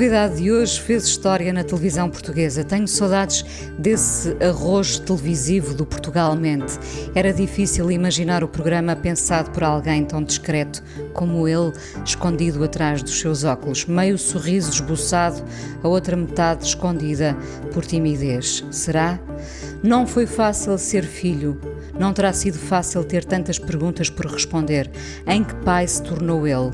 Convidado de hoje fez história na televisão portuguesa. Tenho saudades desse arroz televisivo do Portugalmente. Era difícil imaginar o programa pensado por alguém tão discreto como ele, escondido atrás dos seus óculos, meio sorriso esboçado, a outra metade escondida por timidez. Será? Não foi fácil ser filho. Não terá sido fácil ter tantas perguntas por responder. Em que pai se tornou ele?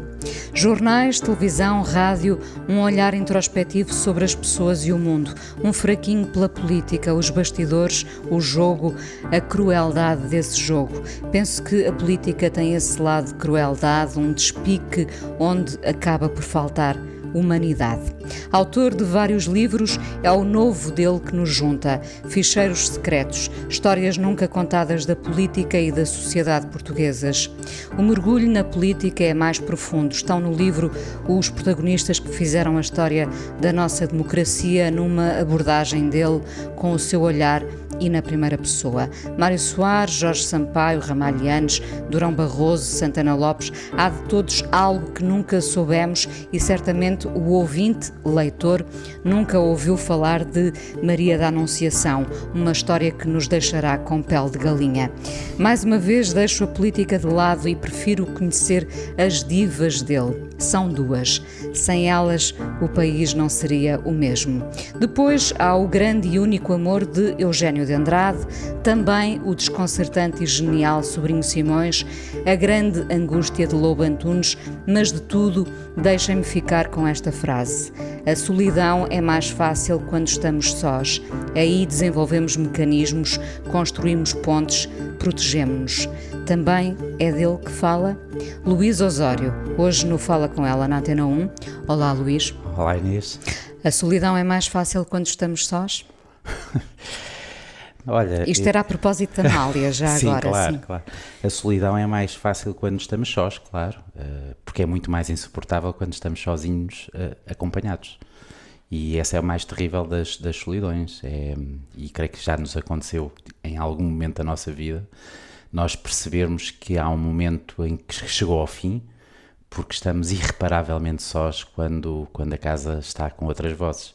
Jornais, televisão, rádio, um olhar introspectivo sobre as pessoas e o mundo, um fraquinho pela política, os bastidores, o jogo, a crueldade desse jogo. Penso que a política tem esse lado de crueldade, um despique onde acaba por faltar humanidade. Autor de vários livros, é o novo dele que nos junta. Ficheiros secretos, histórias nunca contadas da política e da sociedade portuguesas. O mergulho na política é mais profundo. Estão no livro os protagonistas que fizeram a história da nossa democracia numa abordagem dele com o seu olhar e na primeira pessoa. Mário Soares, Jorge Sampaio, Ramalhianes, Durão Barroso, Santana Lopes, há de todos algo que nunca soubemos e certamente o ouvinte, leitor, nunca ouviu falar de Maria da Anunciação, uma história que nos deixará com pele de galinha. Mais uma vez deixo a política de lado e prefiro conhecer as divas dele. São duas. Sem elas, o país não seria o mesmo. Depois há o grande e único amor de Eugênio de Andrade, também o desconcertante e genial Sobrinho Simões, a grande angústia de Lobo Antunes, mas de tudo, deixem-me ficar com esta frase. A solidão é mais fácil quando estamos sós. Aí desenvolvemos mecanismos, construímos pontes, protegemos-nos. Também é dele que fala Luís Osório, hoje no Fala com ela na Antena 1. Olá, Luís. Olá, Inês. A solidão é mais fácil quando estamos sós? Olha, Isto era a propósito da Amália, já sim, agora. Claro, sim, claro. A solidão é mais fácil quando estamos sós, claro, eh, porque é muito mais insuportável quando estamos sozinhos, eh, acompanhados. E essa é a mais terrível das, das solidões. É, e creio que já nos aconteceu em algum momento da nossa vida nós percebermos que há um momento em que chegou ao fim, porque estamos irreparavelmente sós quando, quando a casa está com outras vozes.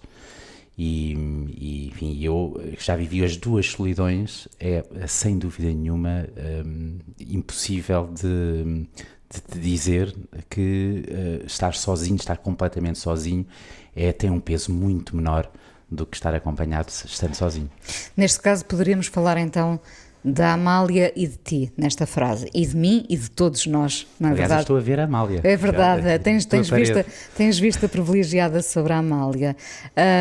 E, e enfim, eu já vivi as duas solidões, é sem dúvida nenhuma um, impossível de, de, de, dizer que uh, estar sozinho, estar completamente sozinho, é, tem um peso muito menor do que estar acompanhado estando sozinho. Neste caso, poderíamos falar então da Amália e de ti, nesta frase. E de mim e de todos nós, não é Aliás, verdade? estou a ver a Amália. É verdade, Já, tens, tens, vista, tens vista privilegiada sobre a Amália.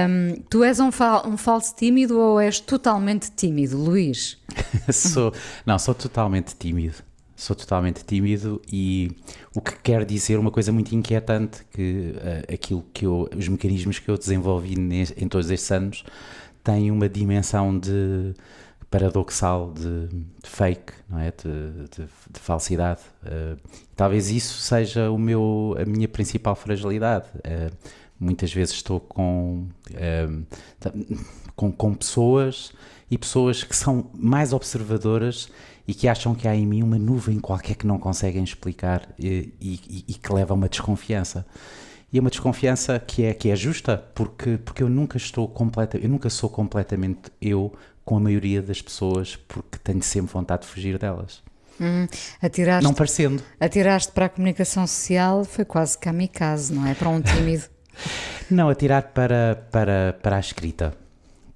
Um, tu és um, fal, um falso tímido ou és totalmente tímido, Luís? sou, não, sou totalmente tímido. Sou totalmente tímido e o que quer dizer uma coisa muito inquietante, que uh, aquilo que eu, os mecanismos que eu desenvolvi nesse, em todos estes anos têm uma dimensão de paradoxal de, de, fake, não é? De, de, de falsidade. Uh, talvez isso seja o meu, a minha principal fragilidade. Uh, muitas vezes estou com, uh, com, com pessoas e pessoas que são mais observadoras e que acham que há em mim uma nuvem qualquer que não conseguem explicar e, e, e que leva a uma desconfiança e é uma desconfiança que é que é justa porque porque eu nunca estou completa eu nunca sou completamente eu com a maioria das pessoas porque tenho sempre vontade de fugir delas. Hum, atiraste, não parecendo. Atiraste para a comunicação social foi quase kamikaze, não é? Para um tímido. não, atirar para, para, para a escrita.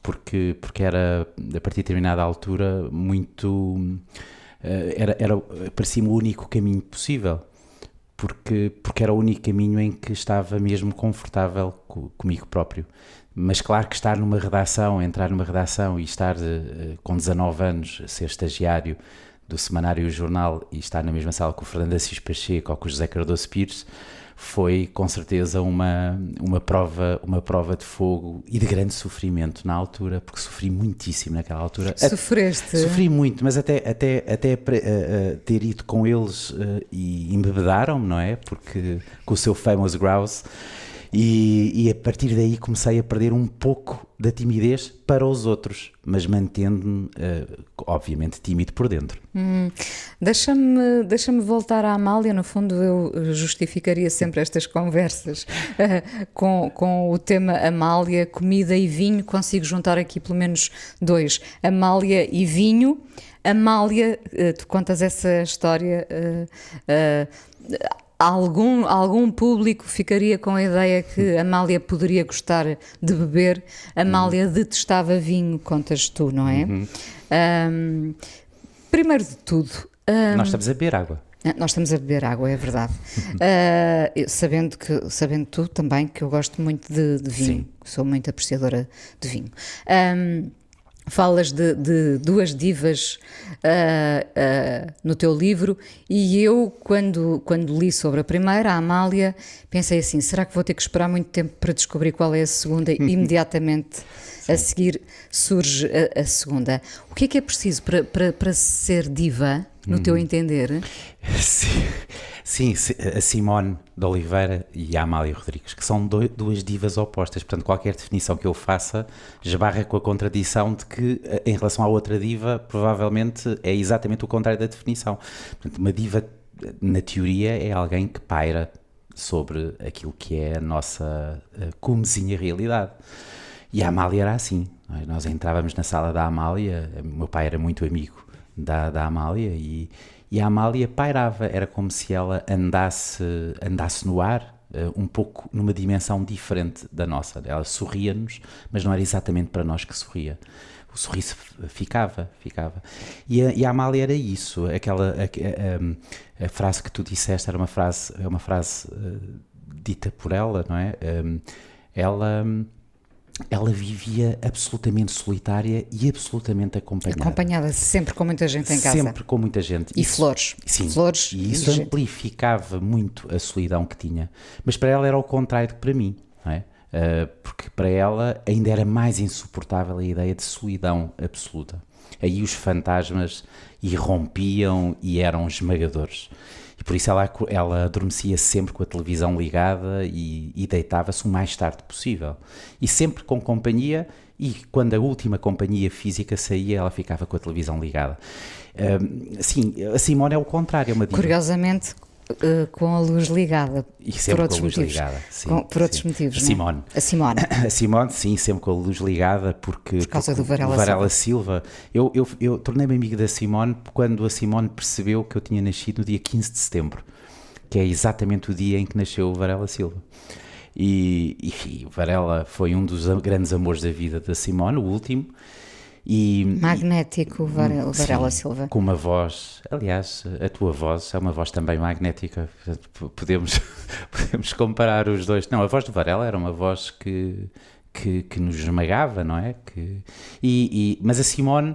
Porque, porque era, a partir de determinada altura, muito. Era, era, parecia-me o único caminho possível. porque, porque era o único caminho em que estava mesmo confortável co, comigo próprio. Mas claro que estar numa redação, entrar numa redação e estar uh, com 19 anos, ser estagiário do Semanário Jornal e estar na mesma sala com o Fernando Assis Pacheco ou com o José Cardoso Pires, foi com certeza uma, uma, prova, uma prova de fogo e de grande sofrimento na altura, porque sofri muitíssimo naquela altura. Sofreste? Sofri muito, mas até, até, até uh, uh, ter ido com eles uh, e embebedaram-me, não é? Porque com o seu famous grouse. E, e, a partir daí comecei a perder um pouco da timidez para os outros, mas mantendo-me, uh, obviamente, tímido por dentro. Hum, Deixa-me deixa voltar à Amália. No fundo, eu justificaria sempre estas conversas uh, com, com o tema Amália, comida e vinho. Consigo juntar aqui pelo menos dois: Amália e vinho. Amália, uh, tu contas essa história algum, algum público ficaria com a ideia que Amália poderia gostar de beber, Amália uhum. detestava vinho, contas tu, não é? Uhum. Um, primeiro de tudo. Um, Nós estamos a beber água. Ah, nós estamos a beber água, é verdade. uh, sabendo, que, sabendo tu também que eu gosto muito de, de vinho, Sim. sou muito apreciadora de vinho. Um, Falas de, de, duas divas uh, uh, no teu livro e eu, quando, quando li sobre a primeira, a Amália, pensei assim: será que vou ter que esperar muito tempo para descobrir qual é a segunda? E imediatamente a seguir surge a, a, segunda. O que é que é preciso para, para, para ser diva, no hum. teu entender? Sim. Sim, a Simone de Oliveira e a Amália Rodrigues, que são duas divas opostas. Portanto, qualquer definição que eu faça esbarra com a contradição de que, eh, em relação à outra diva, provavelmente é exatamente o contrário da definição. Portanto, uma diva, na teoria, é alguém que paira sobre aquilo que é a nossa eh, comezinha realidade. E a Amália era assim. É? Nós entrávamos na sala da Amália, meu pai era muito amigo da, da Amália e e a Amália pairava, era como se ela andasse, andasse no ar, uh, um pouco numa dimensão diferente da nossa. Ela sorria-nos, mas não era exatamente para nós que sorria. O sorriso ficava, ficava. E a, e a Amália era isso, aquela a, a, a, frase que tu disseste era uma frase, é uma frase uh, dita por ela, não é? Ela ela vivia absolutamente solitária e absolutamente acompanhada. Acompanhada sempre com muita gente em casa. Sempre com muita gente. E isso, flores. Sim. Flores e isso e amplificava gente. muito a solidão que tinha. Mas para ela era o contrário que para mim, não é? Uh, porque para ela ainda era mais insuportável a ideia de solidão absoluta. Aí os fantasmas irrompiam e eram esmagadores. Por isso ela, ela adormecia sempre com a televisão ligada e, e deitava-se o mais tarde possível. E sempre com companhia, e quando a última companhia física saía, ela ficava com a televisão ligada. Um, sim, a Simone é o contrário, é uma. Curiosamente, Uh, com a luz ligada. E sempre por outros com a luz motivos. ligada. Sim, com, por outros sim. motivos. A Simone. A Simone. A Simone, sim, sempre com a luz ligada, porque. Por causa porque do Varela, Varela Silva. Silva. Eu, eu, eu tornei-me amigo da Simone quando a Simone percebeu que eu tinha nascido no dia 15 de setembro, que é exatamente o dia em que nasceu o Varela Silva. E, enfim, o Varela foi um dos grandes amores da vida da Simone, o último. E, Magnético, Varela, Varela sim, Silva. Com uma voz, aliás, a tua voz é uma voz também magnética. Podemos, podemos comparar os dois. Não, a voz do Varela era uma voz que, que, que nos esmagava, não é? Que, e, e, mas a Simone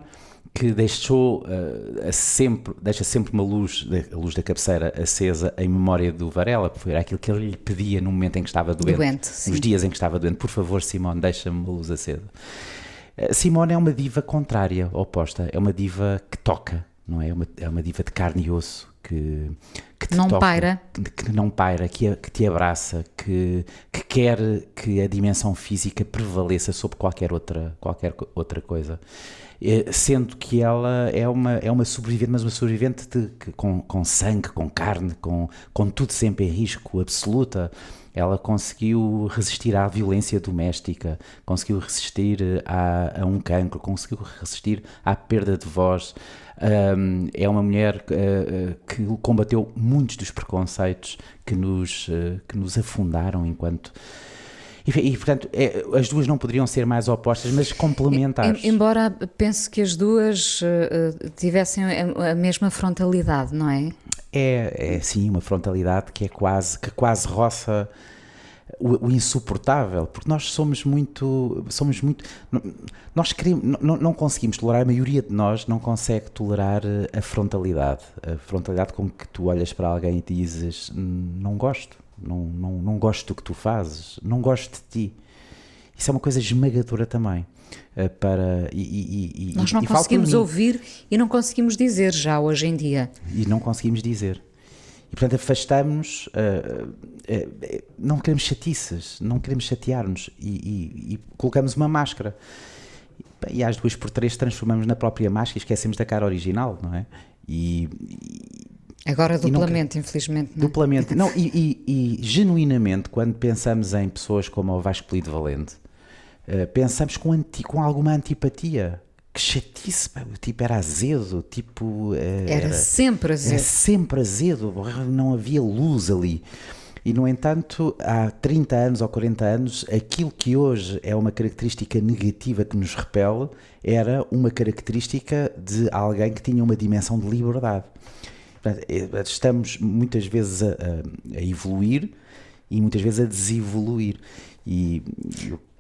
que deixou uh, sempre, deixa sempre uma luz, a luz da cabeceira acesa em memória do Varela, porque era aquilo que ele lhe pedia no momento em que estava doente, doente nos dias em que estava doente. Por favor, Simone, deixa-me uma luz acesa. Simone é uma diva contrária, oposta. É uma diva que toca, não é? É uma, é uma diva de carne e osso que, que te não toca, paira. Que, que não paira, que, que te abraça, que, que quer que a dimensão física prevaleça sobre qualquer outra, qualquer outra coisa. Sendo que ela é uma, é uma sobrevivente, mas uma sobrevivente de, com, com sangue, com carne, com, com tudo sempre em risco, absoluta. Ela conseguiu resistir à violência doméstica, conseguiu resistir a, a um cancro, conseguiu resistir à perda de voz. Um, é uma mulher uh, que combateu muitos dos preconceitos que nos, uh, que nos afundaram enquanto. E, e portanto, é, as duas não poderiam ser mais opostas, mas complementares. Embora pense que as duas uh, tivessem a, a mesma frontalidade, não é? É, é sim uma frontalidade que é quase, que quase roça o, o, insuportável, porque nós somos muito, somos muito, nós queremos, não, não conseguimos tolerar, a maioria de nós não consegue tolerar eh, a frontalidade, a frontalidade com que tu olhas para alguém e dizes, não gosto, não, não, não gosto do que tu fazes, não gosto de ti. Isso é uma coisa esmagadora também. Eh, para, e, e, e, Nós não conseguimos ouvir e não conseguimos dizer já hoje em dia. E não conseguimos dizer. E portanto afastamos, uh, uh, não queremos chatiças, não queremos chatear-nos e, e, e, colocamos uma máscara. E às duas por três transformamos na própria máscara e esquecemos da cara original, não é? E, Agora duplamente, nunca, infelizmente. Não. Duplamente. Não, e, genuinamente, quando pensamos em pessoas como o Vasco Polido Valente, uh, pensamos com, anti, com alguma antipatia que chatice, o tipo era azedo, tipo... Era, era sempre azedo. Era sempre azedo, não havia luz ali. E, no entanto, há 30 anos ou 40 anos, aquilo que hoje é uma característica negativa que nos repele era uma característica de alguém que tinha uma dimensão de liberdade. Eh, estamos muitas vezes a, a, evoluir e muitas vezes a desevoluir. E,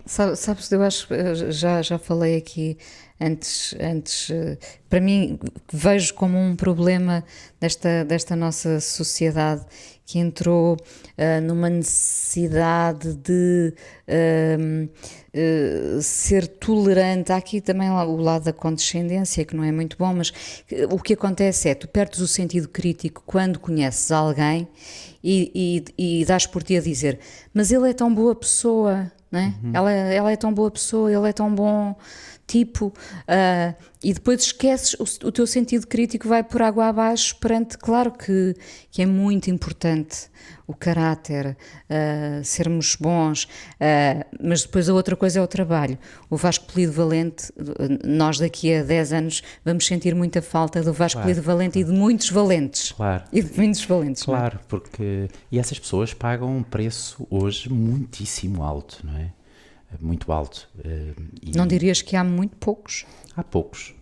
Sabes, eu acho que já, já falei aqui antes, antes, eh, para mim, vejo como um problema desta, desta nossa sociedade que entrou uh, numa necessidade de uh, uh, ser tolerante. Há aqui também o lado da condescendência, que não é muito bom, mas o que acontece é tu perdes o sentido crítico quando conheces alguém e, e, e dás por ti a dizer, mas ele é tão boa pessoa. Né? Uhum. Ela, ela é tão boa pessoa, ele é tão bom tipo, uh, e depois esqueces, o, o, teu sentido crítico vai por água abaixo perante, claro que, que é muito importante o caráter, uh, sermos bons, uh, mas depois a outra coisa é o trabalho. O Vasco Polido Valente, nós daqui a 10 anos vamos sentir muita falta do Vasco claro, Polido Valente claro. e de muitos valentes. Claro. E de muitos valentes. É? Claro, porque. E essas pessoas pagam um preço hoje muitíssimo alto, não é? Muito alto. Eh, e não dirias que há muito poucos? Há poucos,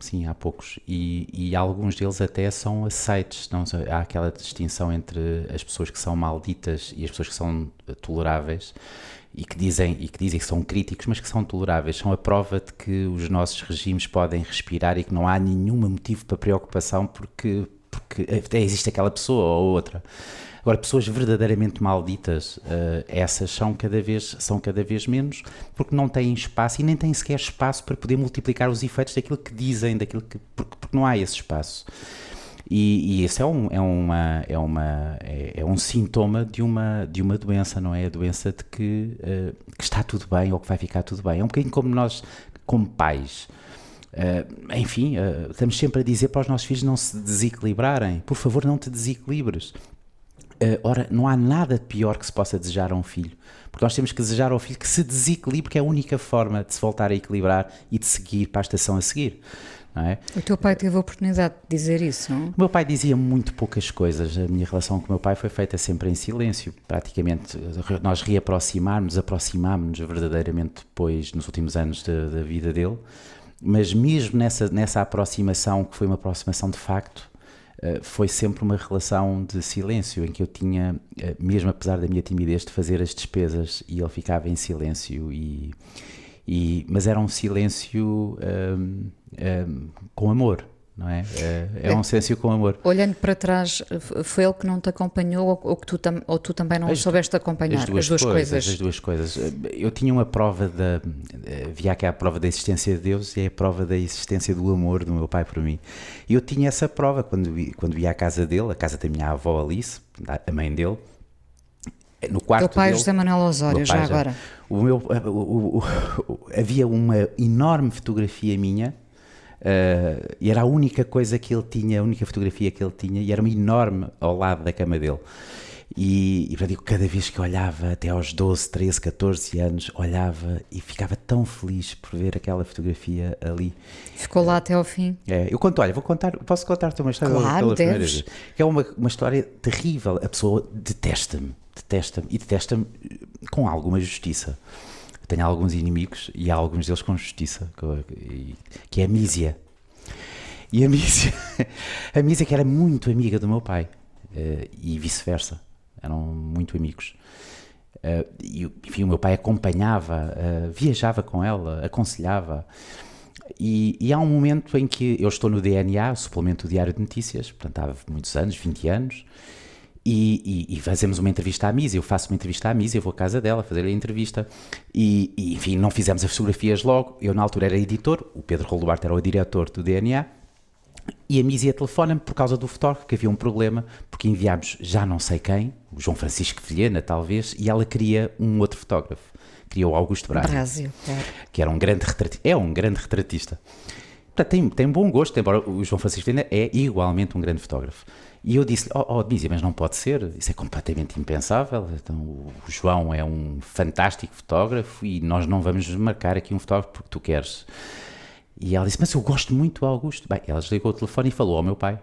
sim, há poucos. E, e alguns deles até são aceites. Não, há aquela distinção entre as pessoas que são malditas e as pessoas que são toleráveis e que dizem e que dizem que são críticos, mas que são toleráveis. São a prova de que os nossos regimes podem respirar e que não há nenhum motivo para preocupação porque porque até existe aquela pessoa ou outra. Agora, pessoas verdadeiramente malditas, uh, essas são cada, vez, são cada vez menos, porque não têm espaço e nem têm sequer espaço para poder multiplicar os efeitos daquilo que dizem, daquilo que, porque, porque não há esse espaço. E, e esse é um, é, uma, é, uma, é, é, um sintoma de uma, de uma doença, não é? A doença de que, uh, que está tudo bem ou que vai ficar tudo bem. É um bocadinho como nós, como pais. Uh, enfim, uh, estamos sempre a dizer para os nossos filhos não se desequilibrarem. Por favor, não te desequilibres. Uh, ora, não há nada pior que se possa desejar a um filho, porque nós temos que desejar ao filho que se desequilibre, que é a única forma de se voltar a equilibrar e de seguir para a estação a seguir. É? O teu pai teve a oportunidade de dizer isso, não? O meu pai dizia muito poucas coisas. A minha relação com o meu pai foi feita sempre em silêncio. Praticamente, nós reaproximarmos, aproximámos-nos verdadeiramente depois, nos últimos anos da, da vida dele. Mas mesmo nessa, nessa aproximação, que foi uma aproximação de facto, eh, foi sempre uma relação de silêncio, em que eu tinha, eh, mesmo apesar da minha timidez, de fazer as despesas e ele ficava em silêncio. E, e mas era um silêncio um, um, com amor não é? É, é um silêncio com amor. Olhando para trás, foi ele que não te acompanhou ou, que tu, tam, ou tu também não as, soubeste acompanhar? As duas, as duas coisas, coisas, As duas coisas. Eu tinha uma prova da. Havia aqui a prova da existência de Deus e a prova da existência do amor do meu pai por mim. E eu tinha essa prova quando, quando ia à casa dele, a casa da minha avó Alice, a mãe dele. No quarto Teu pai dele, José Manuel Osório, já agora. O meu, o, o, o, havia uma enorme fotografia minha Uh, e era a única coisa que ele tinha, a única fotografia que ele tinha, e era uma enorme ao lado da cama dele. E, e digo, cada vez que olhava, até aos 12, 13, 14 anos, olhava e ficava tão feliz por ver aquela fotografia ali. Ficou lá até ao fim. É, eu conto, olha, vou contar, posso contar-te uma história claro, pela vez. Que é uma, uma história terrível. A pessoa detesta-me, detesta-me e detesta-me com alguma justiça tenho alguns inimigos e há alguns deles com justiça, que é a Mísia. E a Mísia, a Mísia que era muito amiga do meu pai uh, e vice-versa, eram muito amigos. Uh, e enfim, o meu pai acompanhava, uh, viajava com ela, aconselhava. E, e, há um momento em que eu estou no DNA, suplemento do Diário de Notícias, portanto há muitos anos, 20 anos, e, e, e, fazemos uma entrevista à Misa. Eu faço uma entrevista à Misa, eu vou à casa dela fazer a entrevista. E, e, enfim, não fizemos as fotografias logo. Eu, na altura, era editor, o Pedro Rolo Duarte era o diretor do DNA. E a Misia telefona-me por causa do fotógrafo, que havia um problema, porque enviámos já não sei quem, o João Francisco Vilhena, talvez, e ela queria um outro fotógrafo. Queria o Augusto Braga. Claro. Que era um grande retratista. É um grande retratista. Portanto, tem, tem bom gosto, embora o João Francisco Vilhena é igualmente um grande fotógrafo. E eu disse-lhe, oh, oh mas não pode ser, isso é completamente impensável. Então, o João é um fantástico fotógrafo e nós não vamos marcar aqui um fotógrafo porque tu queres. E ela disse, mas eu gosto muito do Augusto. Bem, ela desligou o telefone e falou ao meu pai.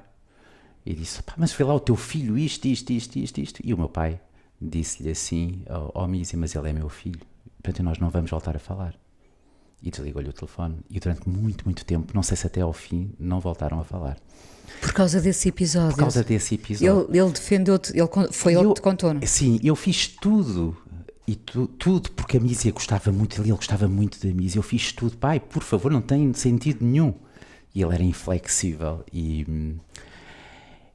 E disse, pá, mas foi lá o teu filho isto, isto, isto, isto, isto. E o meu pai disse-lhe assim, oh, oh Misia, mas ele é meu filho. Portanto, nós não vamos voltar a falar. E desligou-lhe o telefone. E durante muito, muito tempo, não sei se até ao fim, não voltaram a falar. Por causa desse episódio. Por causa desse episódio. Ele, ele defendeu-te, ele foi ele que te contou, não? Sim, eu fiz tudo. E tu, tudo porque a Mísia gostava muito dele, ele gostava muito da Mísia. Eu fiz tudo, pai, por favor, não tem sentido nenhum. E ele era inflexível e.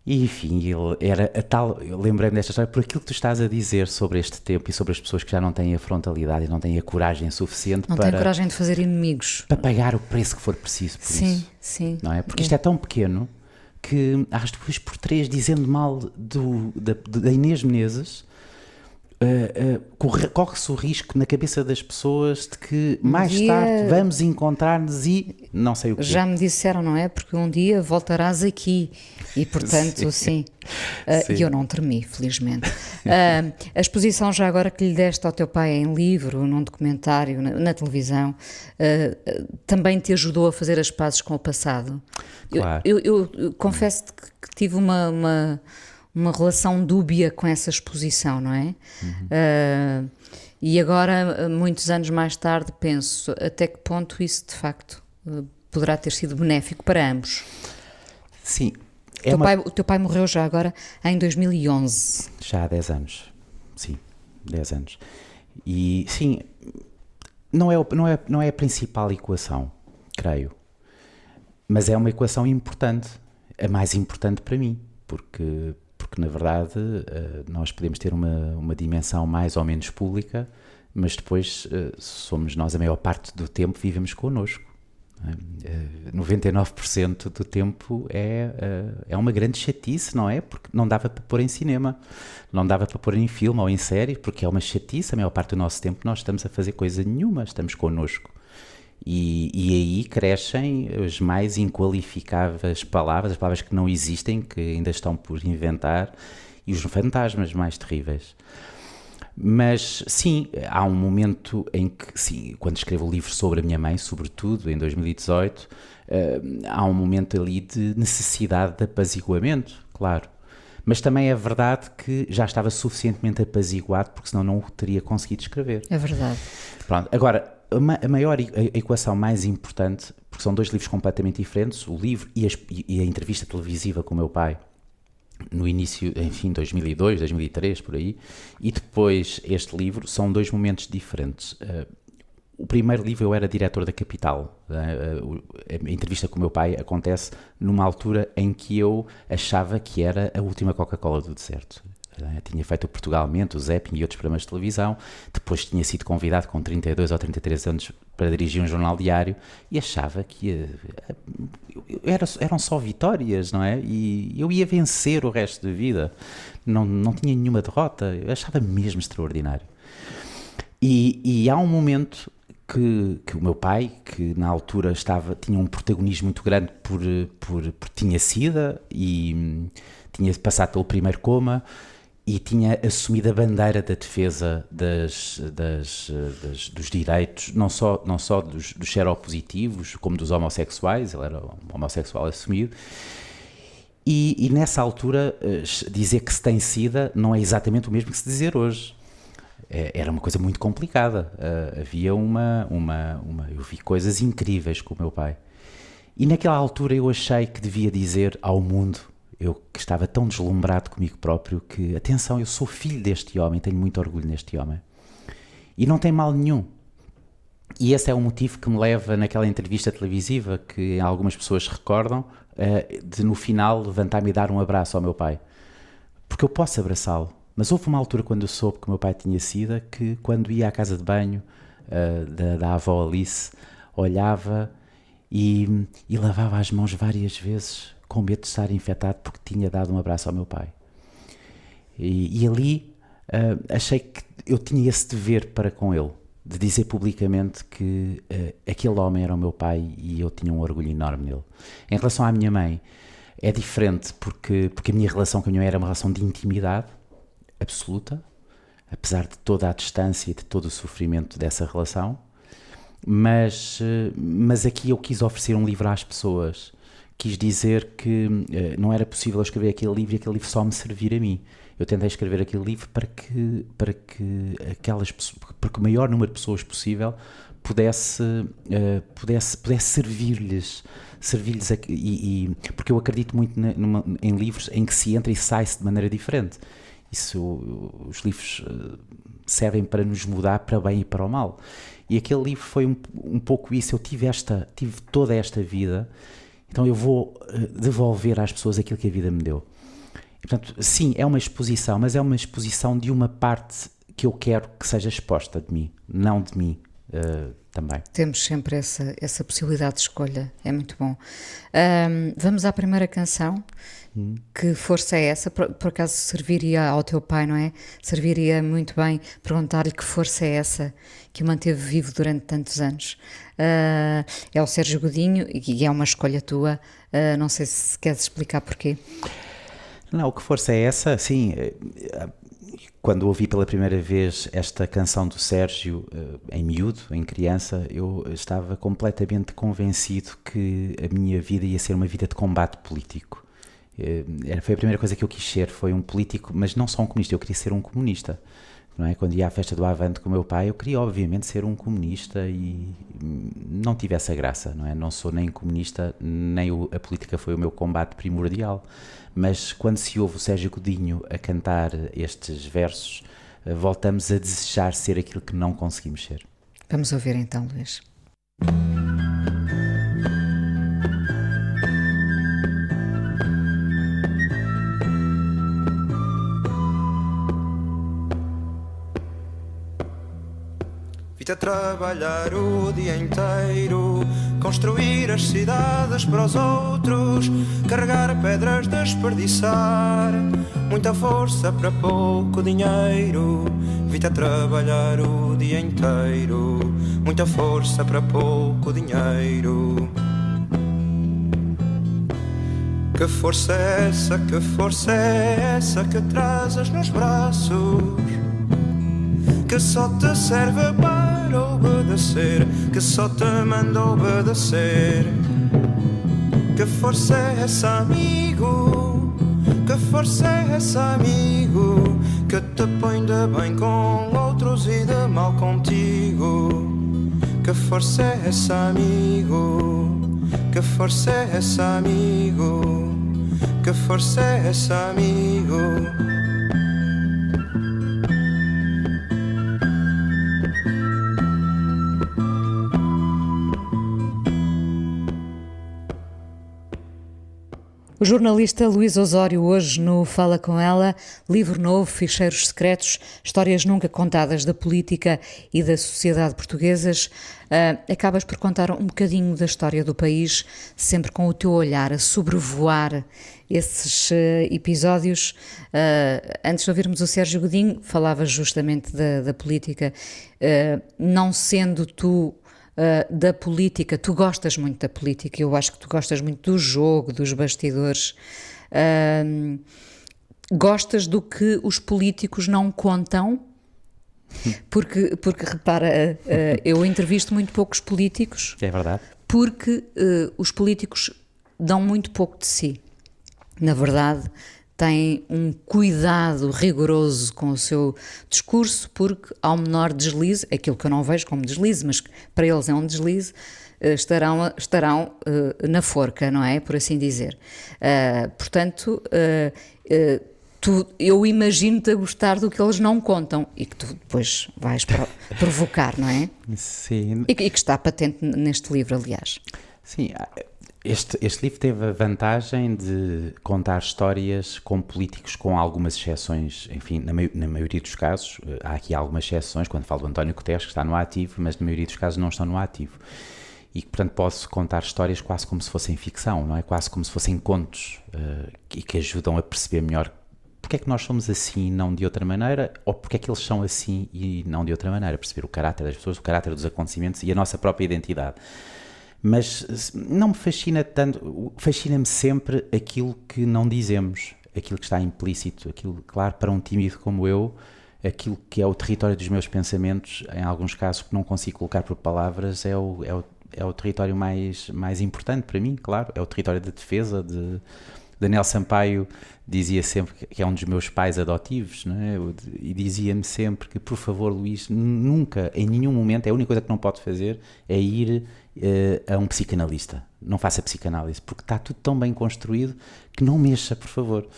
E enfim, ele era a tal. Eu lembrei-me desta história por aquilo que tu estás a dizer sobre este tempo e sobre as pessoas que já não têm a frontalidade e não têm a coragem suficiente não para. Não têm coragem de fazer inimigos. Para pagar o preço que for preciso por sim, isso. Sim, Não é? Porque isto é tão pequeno que às duas por três dizendo mal do, da, da Inês Menezes uh, uh, corre-se o risco na cabeça das pessoas de que um mais dia... tarde vamos encontrar-nos e não sei o que. Já me disseram, não é? Porque um dia voltarás aqui e portanto, sim. Uh, E eu não tremi, felizmente. a exposição já agora que lhe deste ao teu pai em livro, num documentário, na, na televisão, também te ajudou a fazer as pazes com o passado. Claro. Eu, eu, eu confesso que, que tive uma, uma, uma, relação dúbia com essa exposição, não é? Uhum. Uh, e agora, muitos anos mais tarde, penso até que ponto isso de facto poderá ter sido benéfico para ambos. Sim. É teu uma... pai, o teu pai morreu já agora em 2011. Já há 10 anos. Sim, 10 anos. E sim, não é, não é, não é a principal equação, creio. Mas é uma equação importante, a mais importante para mim, porque, porque na verdade eh, nós podemos ter uma, uma dimensão mais ou menos pública, mas depois eh, somos nós, a maior parte do tempo, vivemos connosco. 99% é? eh, do tempo é, é uma grande chatice, não é? Porque não dava para pôr em cinema, não dava para pôr em filme ou em série, porque é uma chatice. A maior parte do nosso tempo nós estamos a fazer coisa nenhuma, estamos connosco. E, e, aí crescem as mais inqualificáveis palavras, as palavras que não existem, que ainda estão por inventar, e os fantasmas mais terríveis. Mas sim, há um momento em que, sim, quando escrevo o livro sobre a minha mãe, sobretudo em 2018, uh, eh, há um momento ali de necessidade de apaziguamento, claro. Mas também é verdade que já estava suficientemente apaziguado, porque senão não o teria conseguido escrever. É verdade. Pronto, agora, a maior equação mais importante, porque são dois livros completamente diferentes, o livro e a, e a entrevista televisiva com o meu pai, no início, enfim, 2002, 2003, por aí, e depois este livro, são dois momentos diferentes. Uh, o primeiro livro eu era diretor da Capital. Uh, a entrevista com o meu pai acontece numa altura em que eu achava que era a última Coca-Cola do deserto. Eh, tinha feito o Portugalmente, o Zepping e outros programas de televisão. Depois tinha sido convidado com 32 ou 33 anos para dirigir um jornal diário e achava que ia, era, eram só vitórias, não é? E eu ia vencer o resto da vida. Não, não tinha nenhuma derrota. Eu achava mesmo extraordinário. E, e há um momento que, que, o meu pai, que na altura estava, tinha um protagonismo muito grande por, por, por tinha sida e hum, tinha passado pelo primeiro coma e tinha assumido a bandeira da defesa das, das, das, dos direitos, não só, não só dos, dos seropositivos, como dos homossexuais, ele era homossexual assumido. E, e, nessa altura, eh, dizer que se tem SIDA não é exatamente o mesmo que se dizer hoje. É, era uma coisa muito complicada. Uh, havia uma, uma, uma. Eu vi coisas incríveis com o meu pai. E naquela altura eu achei que devia dizer ao mundo, eu que estava tão deslumbrado comigo próprio, que atenção, eu sou filho deste homem, tenho muito orgulho neste homem. E não tem mal nenhum. E esse é o motivo que me leva naquela entrevista televisiva que algumas pessoas recordam, eh, de no final levantar-me e dar um abraço ao meu pai. Porque eu posso abraçá-lo. Mas houve uma altura quando eu soube que o meu pai tinha sido que quando ia à casa de banho uh, da, da, avó Alice, olhava e, e, lavava as mãos várias vezes com medo de estar infectado porque tinha dado um abraço ao meu pai. E, e ali uh, achei que eu tinha esse dever para com ele, de dizer publicamente que uh, aquele homem era o meu pai e eu tinha um orgulho enorme nele. Em relação à minha mãe, é diferente porque, porque a minha relação com a minha mãe era uma relação de intimidade absoluta, apesar de toda a distância e de todo o sofrimento dessa relação. Mas, eh, mas aqui eu quis oferecer um livro às pessoas. Quis dizer que uh, não era possível escrever aquele livro e aquele livro só me servir a mim. Eu tentei escrever aquele livro para que, para que, aquelas, para que o maior número de pessoas possível pudesse, uh, pudesse, pudesse servir-lhes servir-lhes e, e, porque eu acredito muito na, numa, em livros em que se entra e sai-se de maneira diferente isso, os livros eh, servem para nos mudar para bem e para o mal. E aquele livro foi um, um pouco isso. Eu tive, esta, tive toda esta vida, então eu vou eh, devolver às pessoas aquilo que a vida me deu. E, portanto, sim, é uma exposição, mas é uma exposição de uma parte que eu quero que seja exposta de mim, não de mim uh, também. Temos sempre essa, essa possibilidade de escolha, é muito bom. Um, vamos à primeira canção. Que força é essa? Por, por, acaso serviria ao teu pai, não é? Serviria muito bem perguntar-lhe que força é essa que o manteve vivo durante tantos anos. Uh, é o Sérgio Godinho e é uma escolha tua. Uh, não sei se queres explicar porquê. Não, que força é essa? Sim, eh, quando ouvi pela primeira vez esta canção do Sérgio, em miúdo, em criança, eu estava completamente convencido que a minha vida ia ser uma vida de combate político. Eh, foi a primeira coisa que eu quis ser, foi um político, mas não só um comunista, eu queria ser um comunista. Não é? Quando ia à festa do Avante com o meu pai, eu queria obviamente ser um comunista e não tive essa graça, não é? Não sou nem comunista, nem o, a política foi o meu combate primordial. Mas quando se ouve o Sérgio Godinho a cantar estes versos, eh, voltamos a desejar ser aquilo que não conseguimos ser. Vamos ouvir então, Luís. A trabalhar o dia inteiro, construir as cidades para os outros, carregar pedras, desperdiçar, muita força para pouco dinheiro. Vi-te a trabalhar o dia inteiro, muita força para pouco dinheiro. Que força é essa, que força é essa que trazes nos braços? Que só te serve para obedecer, que só te manda obedecer. Que força é essa, amigo? Que força é essa, amigo? Que te põe de bem com outros e de mal contigo. Que força é essa, amigo? Que força é essa, amigo? Que força é essa, amigo? Jornalista Luís Osório, hoje no Fala Com Ela, livro novo, ficheiros secretos, histórias nunca contadas da política e da sociedade portuguesas. Uh, acabas por contar um bocadinho da história do país, sempre com o teu olhar a sobrevoar esses uh, episódios. Uh, antes de ouvirmos o Sérgio Godinho, falavas justamente da, da política, não sendo tu uh, da política. Tu gostas muito da política, eu acho que tu gostas muito do jogo, dos bastidores. Uh, gostas do que os políticos não contam? Porque, porque repara, uh, eu entrevisto muito poucos políticos. É verdade. Porque os políticos dão muito pouco de si. Na verdade, tem um cuidado rigoroso com o seu discurso, porque ao menor deslize, aquilo que eu não vejo como deslize, mas para eles é um deslize, uh, estarão, estarão uh, na forca, não é? Por assim dizer. Uh, portanto, tu, eu imagino-te a gostar do que eles não contam e que tu depois vais provocar, não é? Sim. E, e que está patente neste livro, aliás. Sim, este, este livro teve a vantagem de contar histórias com políticos, com algumas exceções, enfim, na, na, maioria dos casos, eh, há aqui algumas exceções, quando falo do António Guterres, que está no ativo, mas na maioria dos casos não estão no ativo. E, portanto, posso contar histórias quase como se fossem ficção, não é? Quase como se fossem contos, uh, e que ajudam a perceber melhor porque é que nós somos assim e não de outra maneira, ou porque é que eles são assim e não de outra maneira, perceber o caráter das pessoas, o caráter dos acontecimentos e a nossa própria identidade mas não me fascina tanto, fascina-me sempre aquilo que não dizemos, aquilo que está implícito, aquilo, claro, para um tímido como eu, aquilo que é o território dos meus pensamentos, em alguns casos que não consigo colocar por palavras, é o, é o, é o território mais, mais importante para mim, claro, é o território da de defesa, de, Daniel Sampaio dizia sempre que é um dos meus pais adotivos, não é? e dizia-me sempre que, por favor, Luís, nunca, em nenhum momento, é a única coisa que não pode fazer é ir uh, a um psicanalista. Não faça psicanálise, porque está tudo tão bem construído que não mexa, por favor.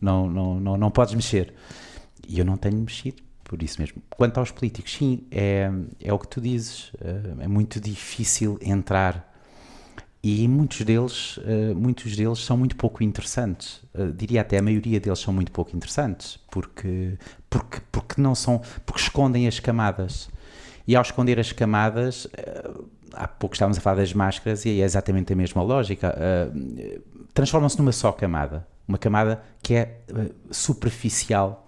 Não, não, não, não podes mexer. E eu não tenho mexido, por isso mesmo. Quanto aos políticos, sim, é, é o que tu dizes. Uh, é muito difícil entrar e muitos deles, uh, muitos deles são muito pouco interessantes. Diria até a maioria deles são muito pouco interessantes, porque, porque, porque não são, porque escondem as camadas. E ao esconder as camadas, há pouco estávamos a falar das máscaras e é exatamente a mesma lógica. Transformam-se numa só camada, uma camada que é superficial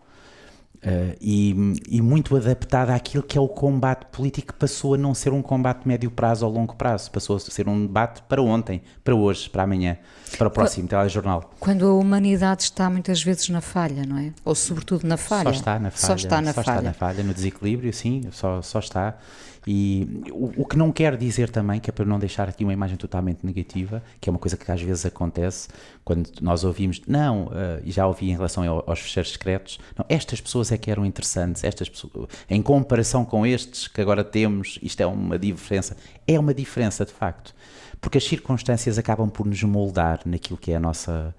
Uh, e, e, muito adaptada àquilo que é o combate político que passou a não ser um combate médio prazo ou longo prazo, passou a ser um debate para ontem, para hoje, para amanhã, para o próximo telejornal. Quando a humanidade está muitas vezes na falha, não é? Ou sobretudo na falha. Só está na falha. Só está na, só falha. Está na falha, no desequilíbrio, sim, só, só está. E o, o, que não quer dizer também, que é para não deixar aqui uma imagem totalmente negativa, que é uma coisa que às vezes acontece quando nós ouvimos, não, uh, e já ouvi em relação aos fecheiros secretos, não, estas pessoas é que eram interessantes, estas pessoas, em comparação com estes que agora temos, isto é uma diferença. É uma diferença, de facto, porque as circunstâncias acabam por nos moldar naquilo que é a nossa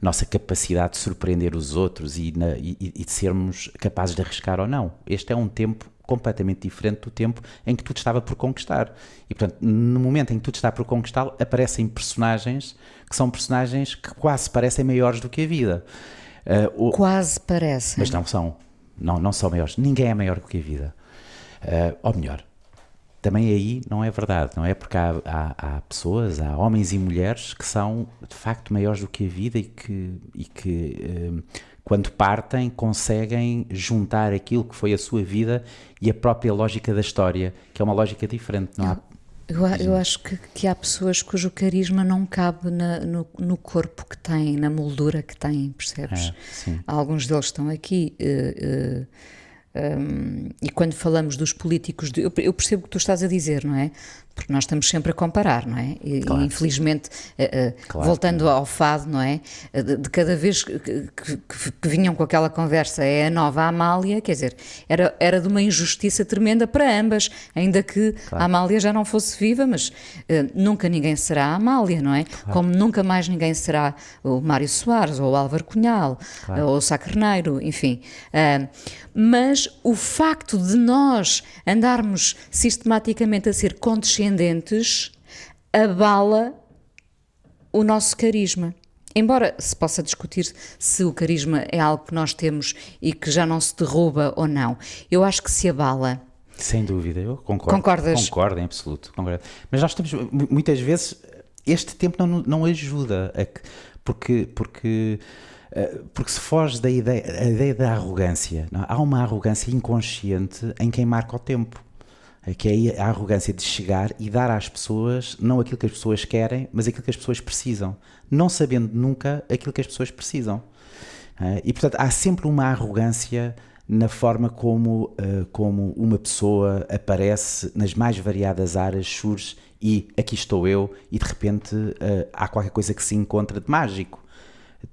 nossa capacidade de surpreender os outros e, na, e, e, de sermos capazes de arriscar ou não. Este é um tempo completamente diferente do tempo em que tudo estava por conquistar. E, portanto, no momento em que tudo está por conquistar, aparecem personagens que são personagens que quase parecem maiores do que a vida. Uh, o... Quase parecem. Mas não são. Não, não são maiores. Ninguém é maior do que a vida. Uh, ou melhor, também aí não é verdade, não é? Porque há, há, há, pessoas, há homens e mulheres que são de facto maiores do que a vida e que, e que uh, quando partem, conseguem juntar aquilo que foi a sua vida e a própria lógica da história, que é uma lógica diferente, não há? Eu, eu acho que, que, há pessoas cujo carisma não cabe na, no, no, corpo que têm, na moldura que têm, percebes? É, Alguns deles estão aqui. Uh, uh, um, e quando falamos dos políticos, de, eu, eu, percebo o que tu estás a dizer, não é? Porque nós estamos sempre a comparar, não é? E, claro. infelizmente, uh, uh, claro, voltando ao fado, não é? Uh, de, cada vez que, que, que, vinham com aquela conversa é a nova Amália, quer dizer, era, era de uma injustiça tremenda para ambas, ainda que claro. a Amália já não fosse viva, mas nunca ninguém será a Amália, não é? Como nunca mais ninguém será o Mário Soares, ou o Álvaro Cunhal, ou o Sá Carneiro, enfim. mas o facto de nós andarmos sistematicamente a ser condescendentes ascendentes abala o nosso carisma. Embora se possa discutir se o carisma é algo que nós temos e que já não se derruba ou não, eu acho que se abala. Sem dúvida, eu concordo. Concordas? Concordo, em absoluto. Concordo. Mas nós estamos, muitas vezes, este tempo não, não ajuda, a que, porque, porque, eh, porque se foge da ideia, ideia da arrogância. Não? Há uma arrogância inconsciente em quem marca o tempo que é a arrogância de chegar e dar às pessoas não aquilo que as pessoas querem, mas aquilo que as pessoas precisam, não sabendo nunca aquilo que as pessoas precisam. Eh, e portanto há sempre uma arrogância na forma como, eh, como uma pessoa aparece nas mais variadas áreas, surge e aqui estou eu, e de repente eh, há qualquer coisa que se encontra de mágico.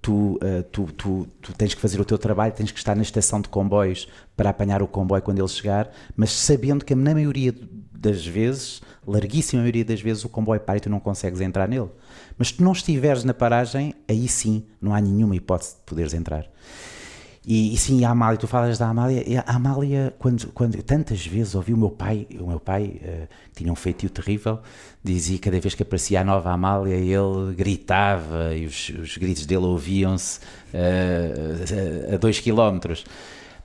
Tu, uh, tu, tu, tu, tens que fazer o teu trabalho, tens que estar na estação de comboios para apanhar o comboio quando ele chegar, mas sabendo que na maioria das vezes, larguíssima maioria das vezes, o comboio para e tu não consegues entrar nele. Mas se tu não estiveres na paragem, aí sim não há nenhuma hipótese de poderes entrar. E, e, sim, a Amália, tu falas da Amália, a Amália, quando, quando tantas vezes ouvi o meu pai, o meu pai uh, tinha um feitio terrível, dizia cada vez que aparecia a nova Amália, ele gritava e os, os gritos dele ouviam-se uh, a dois quilómetros.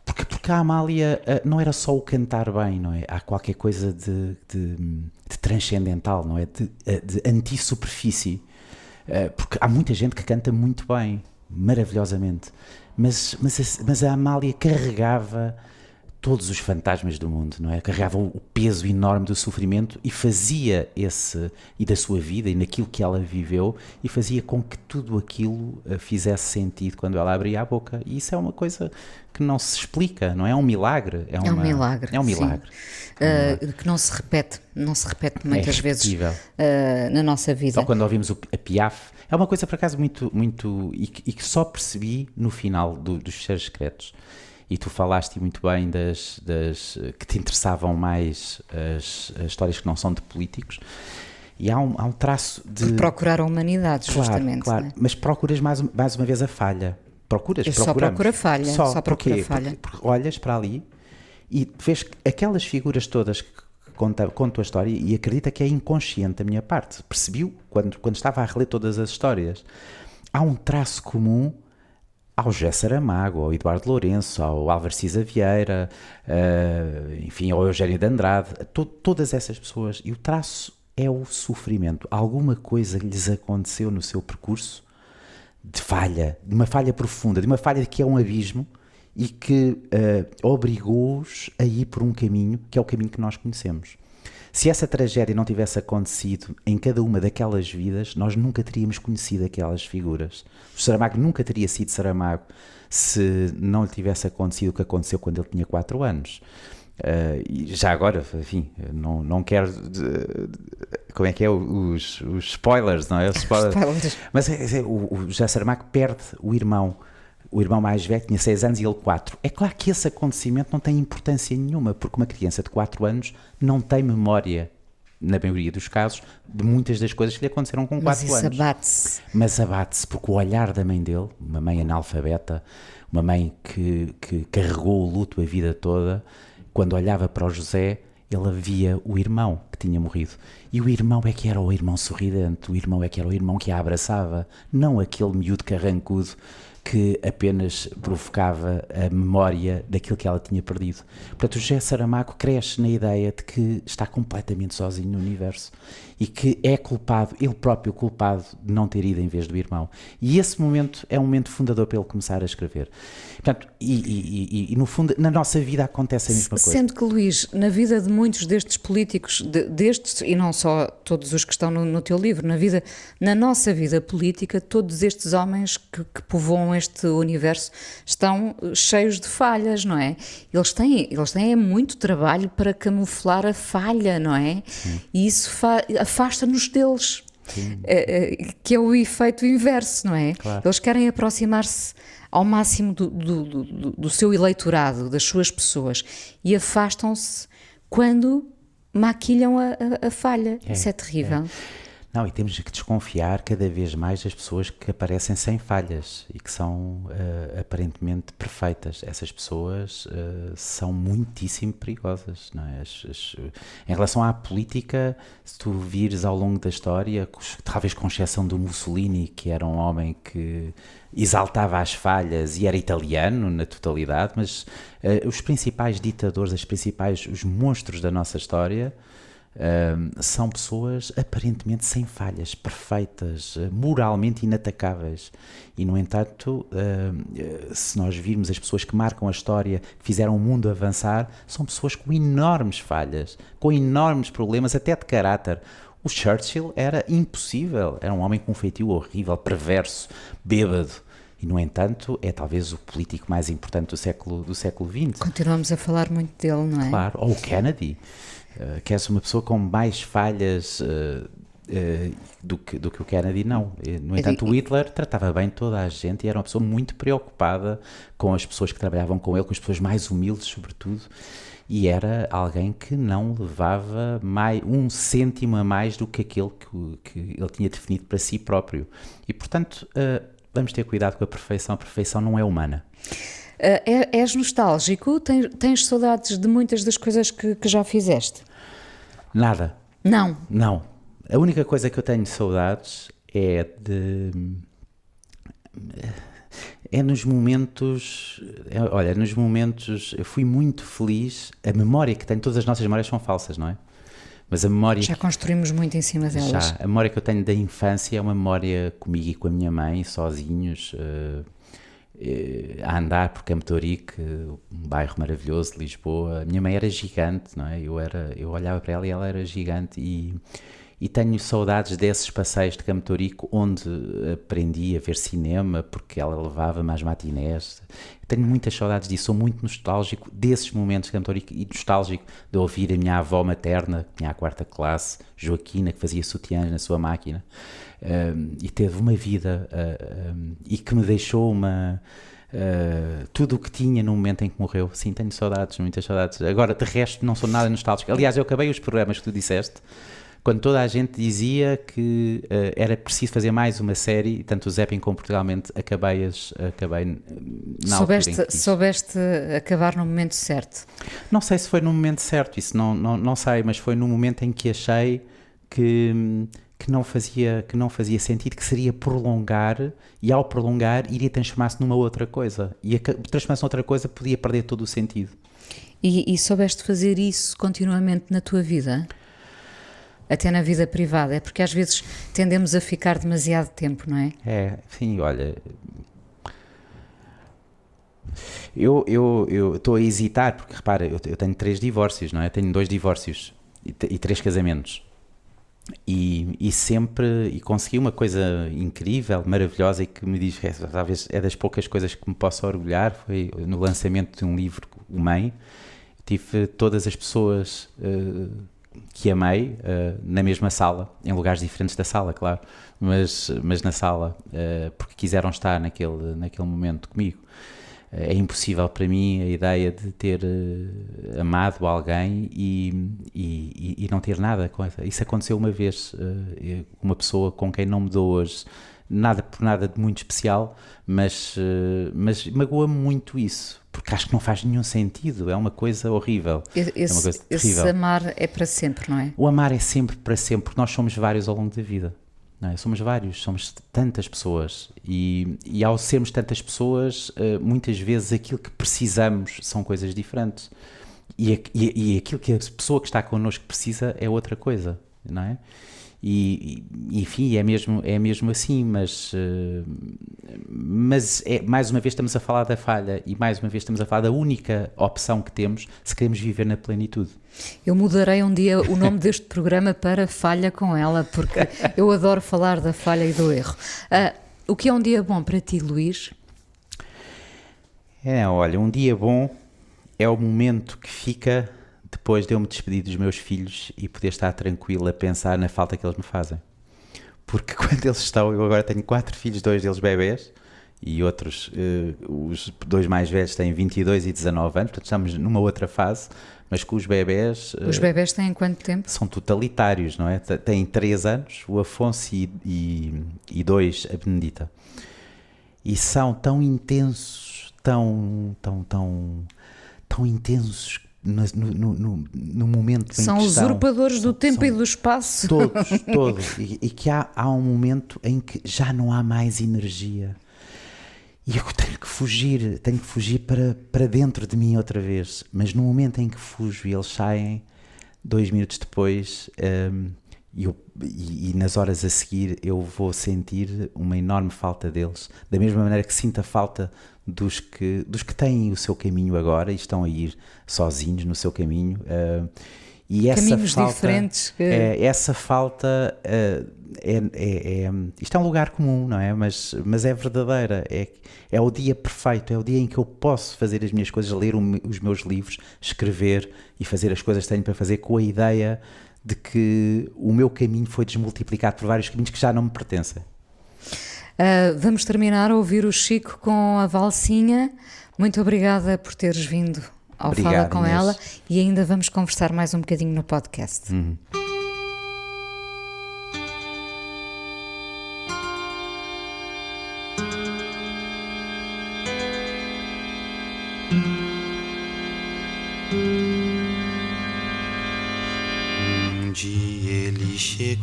Porque, porque a Amália uh, não era só o cantar bem, não é? Há qualquer coisa de, de, de transcendental, não é? De, de anti-superfície. porque há muita gente que canta muito bem, maravilhosamente mas, mas, a, mas a Amália carregava todos os fantasmas do mundo, não é? Carregava o peso enorme do sofrimento e fazia esse e da sua vida e naquilo que ela viveu e fazia com que tudo aquilo eh, fizesse sentido quando ela abria a boca. E isso é uma coisa que não se explica, não é? É um milagre. É, uma, é um milagre. É um milagre. Uh, que não se repete, não se repete muitas é vezes uh, na nossa vida. Só quando ouvimos o, a Piaf, é uma coisa por acaso muito, muito e, que, e que só percebi no final do, dos Fecheiros Secretos e tu falaste muito bem das, das que te interessavam mais as, as, histórias que não são de políticos. E há um, há um traço de. Por procurar a humanidade, claro, justamente. Claro, é? mas procuras mais, mais uma vez a falha. Procuras, Eu só procura falha. Só, só procura falha. Porque, porque olhas para ali e vês aquelas figuras todas que conta, conto a história e acredita que é inconsciente da minha parte. Percebiu quando, quando estava a reler todas as histórias. Há um traço comum ao José Saramago, ao Eduardo Lourenço, ao Álvaro Cisa Vieira, uh, enfim, ao Eugênio de Andrade, to todas essas pessoas. E o traço é o sofrimento. Alguma coisa lhes aconteceu no seu percurso de falha, de uma falha profunda, de uma falha que é um abismo e que uh, obrigou-os a ir por um caminho que é o caminho que nós conhecemos. Se essa tragédia não tivesse acontecido em cada uma daquelas vidas, nós nunca teríamos conhecido aquelas figuras. O Saramago nunca teria sido Saramago se não lhe tivesse acontecido o que aconteceu quando ele tinha 4 anos. Uh, e já agora, enfim, não, não quero. De, como é que é? Os, os spoilers, não é? Os spoilers. Mas é, é, o, o José Saramago perde o irmão o irmão mais velho tinha 6 anos e ele 4. É claro que esse acontecimento não tem importância nenhuma, porque uma criança de 4 anos não tem memória, na maioria dos casos, de muitas das coisas que lhe aconteceram com 4 anos. Mas abate-se. Mas abate-se, porque o olhar da mãe dele, uma mãe analfabeta, uma mãe que, que carregou o luto a vida toda, quando olhava para o José, ele via o irmão que tinha morrido. E o irmão é que era o irmão sorridente, o irmão é que era o irmão que a abraçava, não aquele miúdo carrancudo que apenas provocava a memória daquilo que ela tinha perdido. Portanto, o José Saramago cresce na ideia de que está completamente sozinho no universo e que é culpado, ele próprio culpado de não ter ido em vez do irmão. E esse momento é um momento fundador para ele começar a escrever. Portanto, e, e, e, no fundo, na nossa vida acontece a mesma coisa. Sendo que, Luís, na vida de muitos destes políticos, de, destes, e não só todos os que estão no, no, teu livro, na vida, na nossa vida política, todos estes homens que, que povoam este universo estão cheios de falhas, não é? Eles têm, eles têm muito trabalho para camuflar a falha, não é? Sim. E isso afasta-nos deles. É, é, que é o efeito inverso, não é? Claro. Eles querem aproximar-se ao máximo do, do, do, do, seu eleitorado, das suas pessoas, e afastam-se quando maquilham a, a, a falha. É, Isso é terrível. É. Não, e temos que desconfiar cada vez mais das pessoas que aparecem sem falhas e que são uh, aparentemente perfeitas. Essas pessoas uh, são muitíssimo perigosas. É? As, as, em relação à política, se tu vires ao longo da história, talvez com exceção do Mussolini, que era um homem que exaltava as falhas e era italiano na totalidade, mas uh, os principais ditadores, as principais, os monstros da nossa história Uh, são pessoas aparentemente sem falhas, perfeitas, uh, moralmente inatacáveis. E, no entanto, uh, se nós virmos as pessoas que marcam a história, que fizeram o mundo avançar, são pessoas com enormes falhas, com enormes problemas, até de caráter. O Churchill era impossível, era um homem com um feitio horrível, perverso, bêbado. E, no entanto, é talvez o político mais importante do século, do século XX. Continuamos a falar muito dele, não é? Claro. Ou o Kennedy. Uh, que és uma pessoa com mais falhas uh, uh, do, que, do que o Kennedy, não. No entanto, o Hitler tratava bem toda a gente e era uma pessoa muito preocupada com as pessoas que trabalhavam com ele, com as pessoas mais humildes, sobretudo e era alguém que não levava mais, um cêntimo a mais do que aquele que, que ele tinha definido para si próprio. E, portanto, vamos ter cuidado com a perfeição. A perfeição não é humana. Uh, és nostálgico? Tens, tens, saudades de muitas das coisas que, que já fizeste? Nada. Não? Não. A única coisa que eu tenho saudades é de é nos momentos, é, olha, nos momentos, eu fui muito feliz, a memória que tenho, todas as nossas memórias são falsas, não é? Mas a memória... Já construímos muito em cima delas. Já, a memória que eu tenho da infância é uma memória comigo e com a minha mãe, sozinhos, uh, uh, a andar por Campo Torique, um bairro maravilhoso de Lisboa. A minha mãe era gigante, não é? Eu, era, eu olhava para ela e ela era gigante e e tenho saudades desses passeios de Campo Torico onde aprendi a ver cinema porque ela levava-me às matinés. Tenho muitas saudades disso, sou muito nostálgico desses momentos de Campo Torico e nostálgico de ouvir a minha avó materna, que tinha a quarta classe, Joaquina, que fazia sutiãs na sua máquina um, e teve uma vida uh, um, e que me deixou uma. Uh, tudo o que tinha no momento em que morreu. Sim, tenho saudades, muitas saudades. Agora, de resto, não sou nada nostálgico. Aliás, eu acabei os programas que tu disseste quando toda a gente dizia que uh, era preciso fazer mais uma série, tanto o Zeppin como Portugalmente, acabei, as, acabei na soubeste, soubeste acabar no momento certo? Não sei se foi no momento certo, isso não, não, não sei, mas foi no momento em que achei que, que, não fazia, que não fazia sentido, que seria prolongar e ao prolongar iria transformar-se numa outra coisa. E a transformar-se numa outra coisa podia perder todo o sentido. E, e soubeste fazer isso continuamente na tua vida? até na vida privada, é porque às vezes tendemos a ficar demasiado tempo, não é? É, sim, olha. Eu estou eu, eu a hesitar, porque repara, eu, eu, tenho três divórcios, não é? tenho dois divórcios e, e três casamentos. E, e, sempre e consegui uma coisa incrível, maravilhosa e que me diz, é, talvez é das poucas coisas que me posso orgulhar, foi no lançamento de um livro, O Mãe, tive todas as pessoas uh, que amei uh, na mesma sala, em lugares diferentes da sala, claro, mas, mas na sala, uh, porque quiseram estar naquele, naquele momento comigo. Uh, é impossível para mim a ideia de ter amado alguém e, e, e, não ter nada com essa. Isso aconteceu uma vez, uma pessoa com quem não me dou hoje nada por nada de muito especial, mas, mas magoa-me muito isso, porque acho que não faz nenhum sentido, é uma coisa horrível. Esse, é uma coisa esse amar é para sempre, não é? O amar é sempre para sempre, porque nós somos vários ao longo da vida. É? Somos vários, somos tantas pessoas e, e ao sermos tantas pessoas, eh, muitas vezes aquilo que precisamos são coisas diferentes e, e, e aquilo que a pessoa que está connosco precisa é outra coisa, não é? E, e, enfim, é mesmo, é mesmo assim, mas, uh, mas é, mais uma vez estamos a falar da falha e mais uma vez estamos a falar da única opção que temos se queremos viver na plenitude. Eu mudarei um dia o nome deste programa para Falha com ela, porque eu adoro falar da falha e do erro. Uh, o que é um dia bom para ti, Luís? É, olha, um dia bom é o momento que fica depois de eu me despedir dos meus filhos e poder estar tranquilo a pensar na falta que eles me fazem. Porque quando eles estão, eu agora tenho quatro filhos, dois deles bebés, e outros, uh, os dois mais velhos têm 22 e 19 anos, portanto estamos numa outra fase, mas com os bebés... Uh, os bebés têm quanto tempo? São totalitários, não é? Têm 3 anos, o Afonso e, e, e dois, a Benedita. E são tão intensos, tão, tão, tão, tão intensos no, no, no, no momento em são que São usurpadores do tempo e do espaço. Todos, todos. E, e, que há, há um momento em que já não há mais energia. E eu tenho que fugir, tenho que fugir para, para dentro de mim outra vez. Mas no momento em que fujo e eles saem, dois minutos depois, um, eu, e, e, nas horas a seguir, eu vou sentir uma enorme falta deles. Da mesma maneira que sinto a falta dos que, dos que têm o seu caminho agora e estão a ir sozinhos no seu caminho. Uh, e essa Caminhos falta, diferentes. Que... É, essa falta uh, é, é, é, isto é um lugar comum, não é? Mas, mas é verdadeira. É, é o dia perfeito, é o dia em que eu posso fazer as minhas coisas, ler os meus livros, escrever e fazer as coisas que tenho para fazer com a ideia de que o meu caminho foi desmultiplicado por vários caminhos que já não me pertencem. Uh, vamos terminar a ouvir o Chico com a valsinha. Muito obrigada por teres vindo ao Obrigado, Fala com Inês. ela e ainda vamos conversar mais um bocadinho no podcast. Uhum.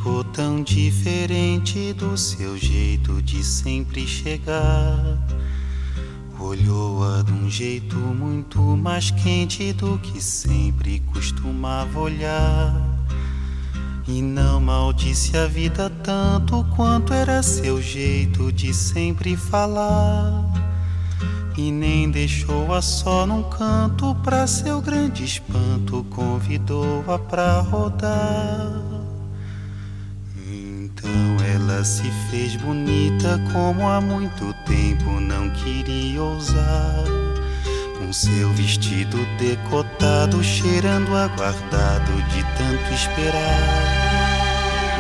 Chegou tão diferente do seu jeito de sempre chegar. Olhou-a de um jeito muito mais quente do que sempre costumava olhar. E não maldisse a vida tanto quanto era seu jeito de sempre falar. E nem deixou-a só num canto, pra seu grande espanto, convidou-a pra rodar. Ela se fez bonita como há muito tempo não queria ousar. Com seu vestido decotado, cheirando aguardado de tanto esperar.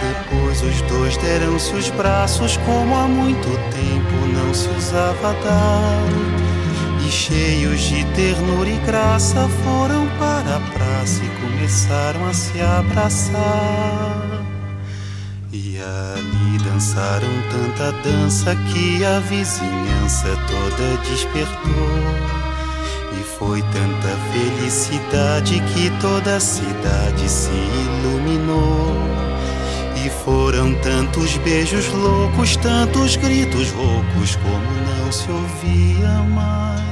Depois os dois deram-se os braços como há muito tempo não se usava dar. E cheios de ternura e graça foram para a praça e começaram a se abraçar. Ali dançaram tanta dança que a vizinhança toda despertou. E foi tanta felicidade que toda a cidade se iluminou. E foram tantos beijos loucos, tantos gritos roucos, como não se ouvia mais.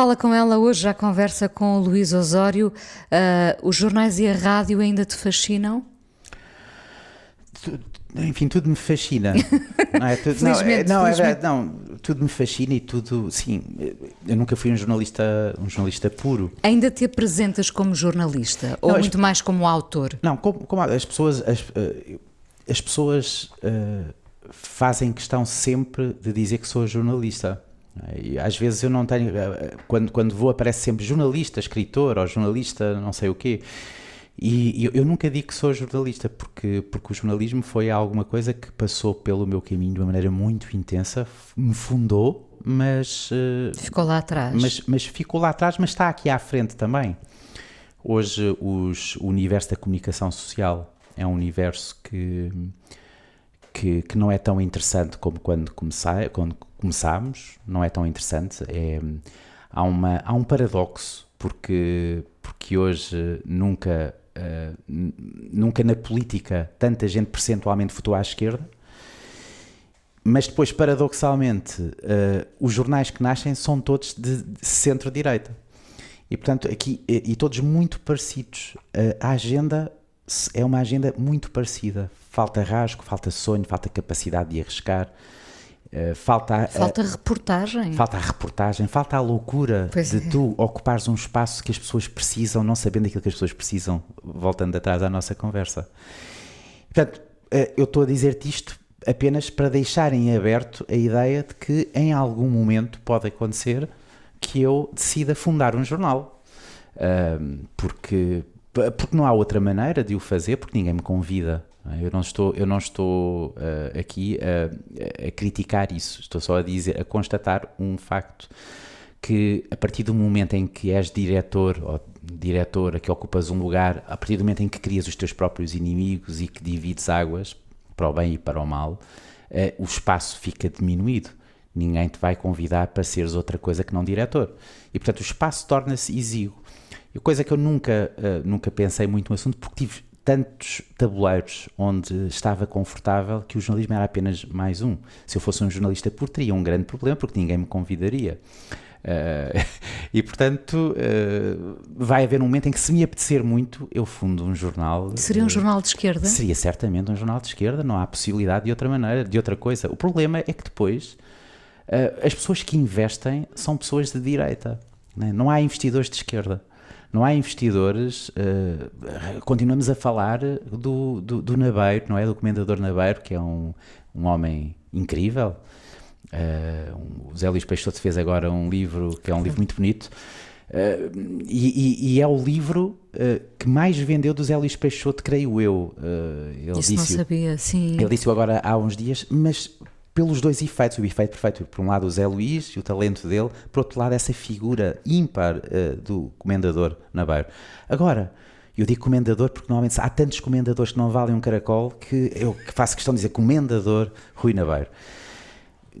Fala com ela hoje, já conversa com o Luís Osório. Ah, os jornais e a rádio ainda te fascinam? Enfim, tudo me fascina. não é? Tudo, não, é, não, é verdade, não, tudo me fascina e tudo, sim. Eu nunca fui um jornalista, um jornalista puro. Ainda te apresentas como jornalista ou as- muito mais como autor? Não, como, como as pessoas, as, eh, as pessoas eh, fazem questão sempre de dizer que sou jornalista. E às vezes eu não tenho, eh, quando, quando vou aparece sempre jornalista, escritor ou jornalista, não sei o quê. E eu, eu nunca digo que sou jornalista, porque, porque o jornalismo foi alguma coisa que passou pelo meu caminho de uma maneira muito intensa, me fundou, mas eh, Ficou lá atrás. mas, mas ficou lá atrás, mas está aqui à frente também. Hoje os- o universo da comunicação social é um universo que, que, que não é tão interessante como quando, comecei, quando começámos, não é tão interessante. É, há, uma, há um paradoxo, porque, porque hoje nunca, eh, n- nunca na política tanta gente percentualmente votou à esquerda, mas depois, paradoxalmente, eh, os jornais que nascem são todos de, centro-direita. E, portanto, aqui, e, todos muito parecidos. Eh, a agenda se- é uma agenda muito parecida. Falta rasgo, falta sonho, falta capacidade de arriscar, eh, falta, a- Falta reportagem. falta a reportagem, falta a loucura Pois de é. tu ocupares um espaço que as pessoas precisam, não sabendo aquilo que as pessoas precisam, voltando atrás à nossa conversa. Portanto, eh, eu estou a dizer-te isto apenas para deixar em aberto a ideia de que em algum momento pode acontecer que eu decida fundar um jornal. Porque, porque não há outra maneira de o fazer, porque ninguém me convida. é? Eu não estou, eu não estou ah, aqui a, a criticar isso, estou só a dizer, a constatar um facto que a partir do momento em que és diretor ou diretora, que ocupas um lugar, a partir do momento em que crias os teus próprios inimigos e que divides águas para o bem e para o mal, eh, o espaço fica diminuído. Ninguém te vai convidar para seres outra coisa que não diretor. E portanto o espaço torna-se exíguo. E coisa que eu nunca, eh, nunca pensei muito no assunto, porque tive tantos tabuleiros onde estava confortável que o jornalismo era apenas mais um. Se eu fosse um jornalista puro, teria um grande problema porque ninguém me convidaria. Eh, e portanto, eh, vai haver um momento em que, se me apetecer muito, eu fundo um jornal. Seria um jornal de esquerda? Seria certamente um jornal de esquerda, não há possibilidade de outra maneira, de outra coisa. O problema é que depois as pessoas que investem são pessoas de direita. né? Não há investidores de esquerda. Não há investidores. Uh, continuamos a falar do, do, do, Nabeiro, não é? Do comendador Nabeiro, que é um, um homem incrível. Uh, o Zé Luís Peixoto fez agora um livro que é um livro muito bonito. Uh, e, e, é o livro uh, que mais vendeu do Zé Luís Peixoto, creio eu. ele Isso disse, não sabia, sim. Ele disse agora há uns dias, mas pelos dois efeitos, o efeito perfeito, por um lado o Zé Luís e o talento dele, por outro lado essa figura ímpar uh, do comendador Nabeiro. Agora, eu digo comendador porque normalmente há tantos comendadores que não valem um caracol que eu faço questão de dizer comendador Rui Nabeiro.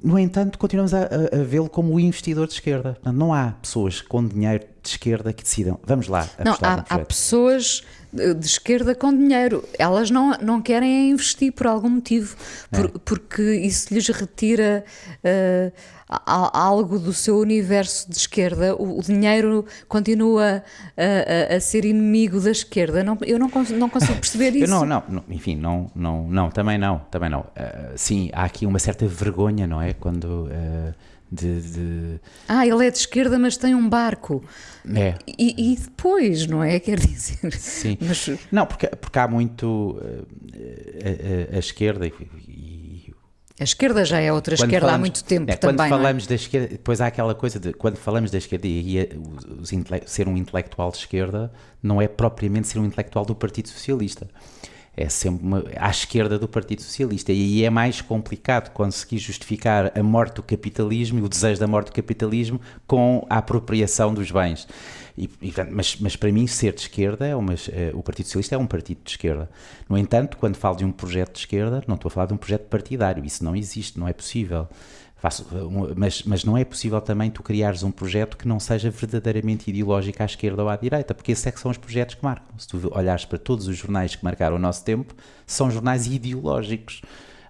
No entanto, continuamos a, a, a vê-lo como o investidor de esquerda. Não há pessoas com dinheiro de esquerda que decidam, vamos lá, não, há, há pessoas de esquerda com dinheiro. Elas não, não querem investir por algum motivo, por, é. porque isso lhes retira uh, algo do seu universo de esquerda. O, o dinheiro continua a, a, a, ser inimigo da esquerda. Não, eu não, não consigo perceber isso. não, não, não, enfim, não, não, não, também não, também não. Uh, sim, há aqui uma certa vergonha, não é? Quando. Uh, de, de, Ah, ele é de esquerda, mas tem um barco. É. E, e depois, não é? Quer dizer. Sim. Mas... Não, porque, porque há muito a, a, a, esquerda e, a esquerda já é outra esquerda falamos, há muito tempo é, também. Quando é? falamos é? da esquerda, depois há aquela coisa de quando falamos da esquerda e, e os, ser um intelectual de esquerda não é propriamente ser um intelectual do Partido Socialista é sempre uma, à esquerda do Partido Socialista. E aí é mais complicado conseguir justificar a morte do capitalismo e o desejo da morte do capitalismo com a apropriação dos bens. E, e, mas, mas, para mim, ser de esquerda, é uma, é, o Partido Socialista é um partido de esquerda. No entanto, quando falo de um projeto de esquerda, não estou a falar de um projeto partidário. Isso não existe, não é possível. Faço, mas, mas não é possível também tu criares um projeto que não seja verdadeiramente ideológico à esquerda ou à direita, porque esses é são os projetos que marcam. Se tu olhares para todos os jornais que marcaram o nosso tempo, são jornais ideológicos.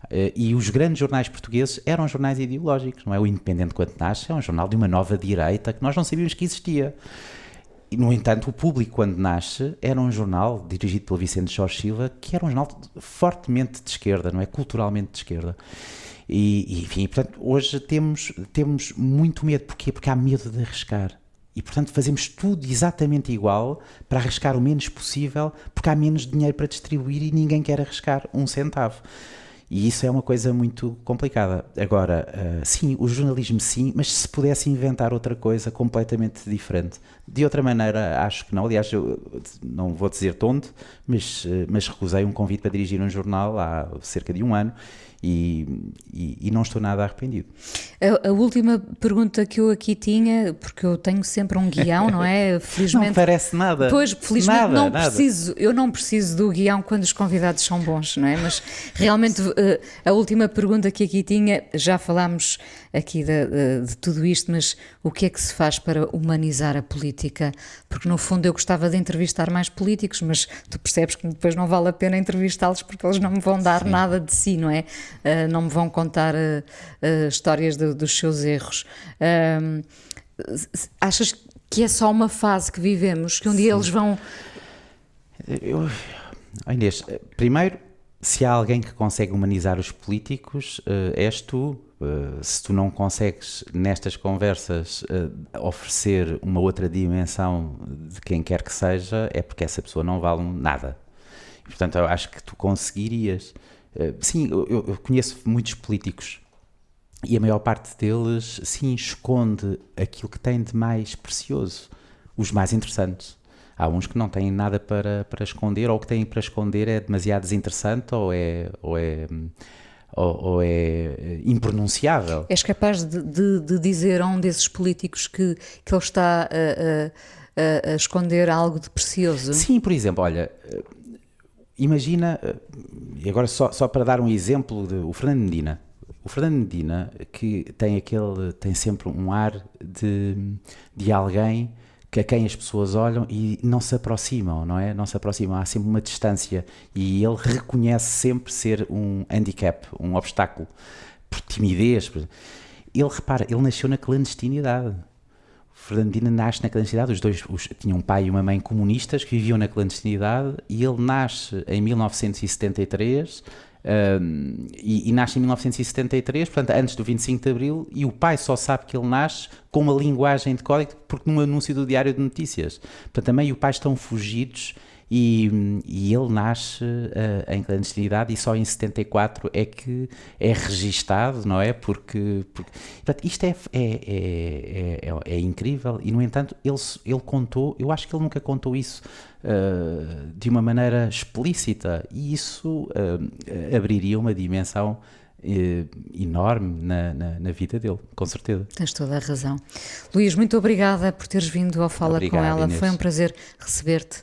Uh, e os grandes jornais portugueses eram jornais ideológicos, não é? O Independente, quando nasce, é um jornal de uma nova direita que nós não sabíamos que existia. E, no entanto, o Público, quando nasce, era um jornal dirigido pelo Vicente Jorge Silva, que era um jornal fortemente de esquerda, não é? Culturalmente de esquerda. E, enfim, portanto, hoje temos, temos muito medo. Porquê? Porque há medo de arriscar. E, portanto, fazemos tudo exatamente igual para arriscar o menos possível, porque há menos dinheiro para distribuir e ninguém quer arriscar um centavo. E isso é uma coisa muito complicada. Agora, uh, sim, o jornalismo sim, mas se pudesse inventar outra coisa completamente diferente. De outra maneira, acho que não. Aliás, eu não vou dizer tonto, mas, uh, mas recusei um convite para dirigir um jornal há cerca de um ano e, e, e, não estou nada arrependido. A, a, última pergunta que eu aqui tinha, porque eu tenho sempre um guião, não é? Felizmente. Não parece nada. Pois, felizmente nada, não nada. preciso, eu não preciso do guião quando os convidados são bons, não é? Mas realmente eh, a última pergunta que aqui tinha, já falámos aqui de, de, de, tudo isto, mas o que é que se faz para humanizar a política? Porque no fundo eu gostava de entrevistar mais políticos, mas tu percebes que depois não vale a pena entrevistá-los porque eles não me vão dar Sim. nada de si, não é? Uh, não me vão contar uh, histórias de, dos seus erros. achas que é só uma fase que vivemos, que um dia Sim. eles vão. Eu, Inês, primeiro, se há alguém que consegue humanizar os políticos, és tu se tu não consegues nestas conversas oferecer uma outra dimensão de quem quer que seja, é porque essa pessoa não vale nada. E, portanto, eu acho que tu conseguirias. Uh, sim, eu, eu, conheço muitos políticos e a maior parte deles, sim, esconde aquilo que tem de mais precioso, os mais interessantes. Há uns que não têm nada para, para esconder, ou o que têm para esconder é demasiado desinteressante, ou é. Ou é ou, ou, é impronunciável. És capaz de, de, de, dizer a um desses políticos que, que ele está a, a, a, esconder algo de precioso? Sim, por exemplo, olha, imagina, e agora só, só para dar um exemplo, de, o Fernando Medina. O Fernando Medina, que tem aquele, tem sempre um ar de, de alguém que a quem as pessoas olham e não se aproximam, não é? Não se aproximam, há sempre uma distância e ele reconhece sempre ser um handicap, um obstáculo, por timidez. Ele repara, ele nasceu na clandestinidade. Fernandina nasce na clandestinidade, os dois os, tinham um pai e uma mãe comunistas que viviam na clandestinidade e ele nasce em 1973 Um, e, e, nasce em 1973, portanto, antes do 25 de Abril, e o pai só sabe que ele nasce com uma linguagem de código, porque num anúncio do Diário de Notícias. Portanto, também o pai estão fugidos e, e ele nasce uh, em clandestinidade e só em 74 é que é registado, não é? Porque, porque portanto, isto é é, é, é, é, incrível e, no entanto, ele, ele contou, eu acho que ele nunca contou isso uh, de uma maneira explícita e isso uh, abriria uma dimensão enorme na, na, na, vida dele, com certeza. Tens toda a razão. Luís, muito obrigada por teres vindo ao Fala Obrigado, com ela. Inês. Foi um prazer receber-te